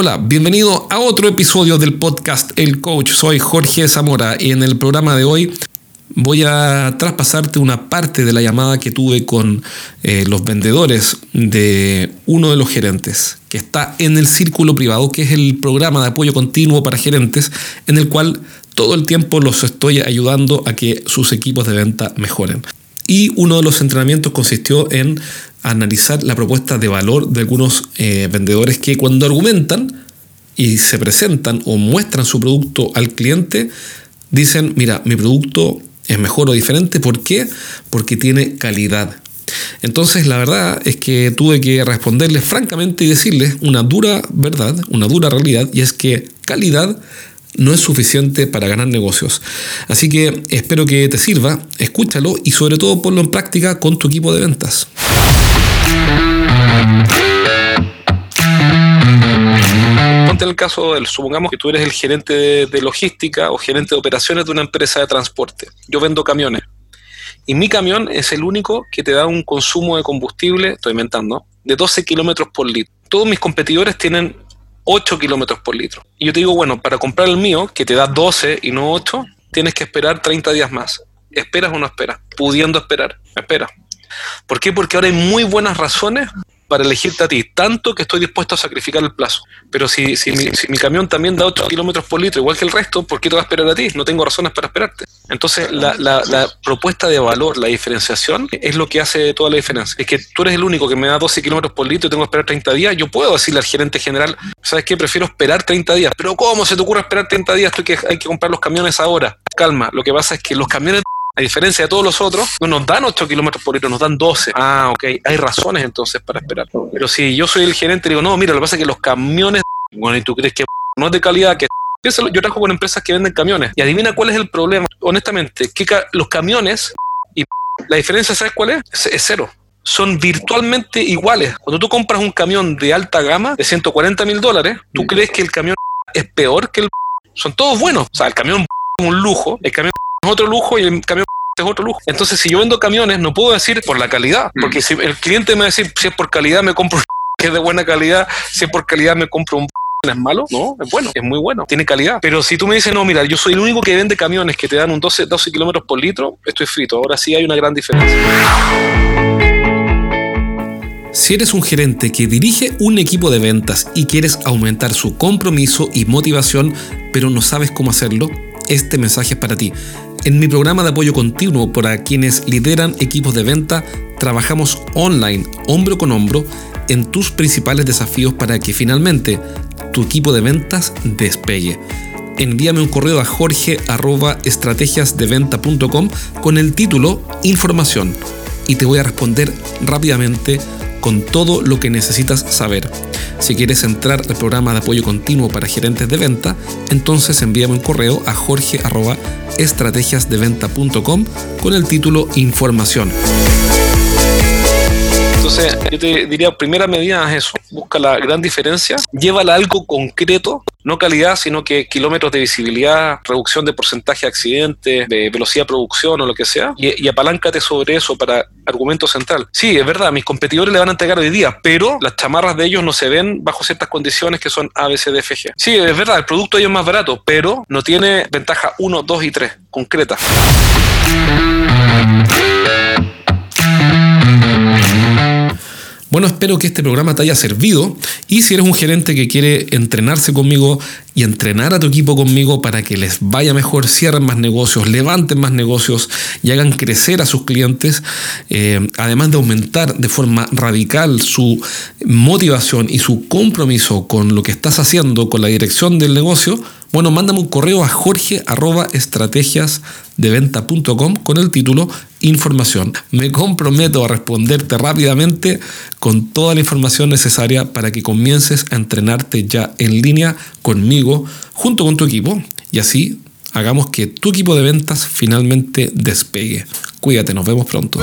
Hola, bienvenido a otro episodio del podcast El Coach. Soy Jorge Zamora y en el programa de hoy voy a traspasarte una parte de la llamada que tuve con eh, los vendedores de uno de los gerentes, que está en el Círculo Privado, que es el programa de apoyo continuo para gerentes, en el cual todo el tiempo los estoy ayudando a que sus equipos de venta mejoren. Y uno de los entrenamientos consistió en analizar la propuesta de valor de algunos eh, vendedores que cuando argumentan y se presentan o muestran su producto al cliente, dicen, mira, mi producto es mejor o diferente. ¿Por qué? Porque tiene calidad. Entonces la verdad es que tuve que responderles francamente y decirles una dura verdad, una dura realidad, y es que calidad no es suficiente para ganar negocios. Así que espero que te sirva, escúchalo y sobre todo ponlo en práctica con tu equipo de ventas. Ponte el caso, del, supongamos que tú eres el gerente de, logística o gerente de operaciones de una empresa de transporte. Yo vendo camiones. Y mi camión es el único que te da un consumo de combustible, estoy inventando, de 12 kilómetros por litro. Todos mis competidores tienen 8 kilómetros por litro. Y yo te digo, bueno, para comprar el mío, que te da 12 y no 8, tienes que esperar 30 días más. ¿Esperas o no esperas? Pudiendo esperar, espera. ¿Por qué? Porque ahora hay muy buenas razones para elegirte a ti, tanto que estoy dispuesto a sacrificar el plazo. Pero si, si, mi, camión también da 8 kilómetros por litro, igual que el resto, ¿por qué te va a esperar a ti? No tengo razones para esperarte. Entonces, la, la, propuesta de valor, la diferenciación, es lo que hace toda la diferencia. Es que tú eres el único que me da 12 kilómetros por litro y tengo que esperar 30 días. Yo puedo decirle al gerente general, ¿sabes qué? Prefiero esperar 30 días. Pero ¿cómo se te ocurre esperar 30 días? Tú que hay que comprar los camiones ahora. Calma, lo que pasa es que los camiones a diferencia de todos los otros, no nos dan 8 kilómetros por litro, nos dan 12. Ah, ok, hay razones entonces para esperar. Pero si yo soy el gerente, digo, no, mira, lo que pasa es que los camiones, bueno, y tú crees que no es de calidad, que yo trabajo con empresas que venden camiones. Y adivina cuál es el problema. Honestamente, que los camiones y la diferencia, ¿sabes cuál es? Es, cero. Son virtualmente iguales. Cuando tú compras un camión de alta gama de 140 mil dólares, tú crees que el camión es peor que el. Son todos buenos. O sea, el camión es un lujo, el camión es otro lujo y el camión es otro lujo. Entonces, si yo vendo camiones, no puedo decir por la calidad, mm. porque si el cliente me va a decir, si es por calidad, me compro un que es de buena calidad, si es por calidad, me compro un es malo, no, es bueno, es muy bueno, tiene calidad. Pero si tú me dices, no, mira, yo soy el único que vende camiones que te dan un 12, 12 kilómetros por litro, estoy frito. Ahora sí hay una gran diferencia. Si eres un gerente que dirige un equipo de ventas y quieres aumentar su compromiso y motivación, pero no sabes cómo hacerlo, este mensaje es para ti. En mi programa de apoyo continuo para quienes lideran equipos de venta, trabajamos online, hombro con hombro, en tus principales desafíos para que finalmente tu equipo de ventas despegue. Envíame un correo a jorge.estrategiasdeventa.com con el título Información y te voy a responder rápidamente con todo lo que necesitas saber. Si quieres entrar al programa de apoyo continuo para gerentes de venta, entonces envíame un correo a jorge.estrategiasdeventa.com con el título Información. Entonces, yo te diría, primera medida es eso, busca la gran diferencia, llévala a algo concreto, no calidad, sino que kilómetros de visibilidad, reducción de porcentaje de accidentes, de velocidad de producción o lo que sea, y, y apaláncate sobre eso para argumento central. Sí, es verdad, mis competidores le van a entregar hoy día, pero las chamarras de ellos no se ven bajo ciertas condiciones que son ABCDFG. Sí, es verdad, el producto de ellos es más barato, pero no tiene ventaja 1, 2 y 3, concreta. Bueno, espero que este programa te haya servido y si eres un gerente que quiere entrenarse conmigo y entrenar a tu equipo conmigo para que les vaya mejor, cierren más negocios, levanten más negocios y hagan crecer a sus clientes, eh, además de aumentar de forma radical su motivación y su compromiso con lo que estás haciendo, con la dirección del negocio, bueno, mándame un correo a jorge.estrategiasdeventa.com con el título Información. Me comprometo a responderte rápidamente con toda la información necesaria para que comiences a entrenarte ya en línea conmigo, junto con tu equipo, y así hagamos que tu equipo de ventas finalmente despegue. Cuídate, nos vemos pronto.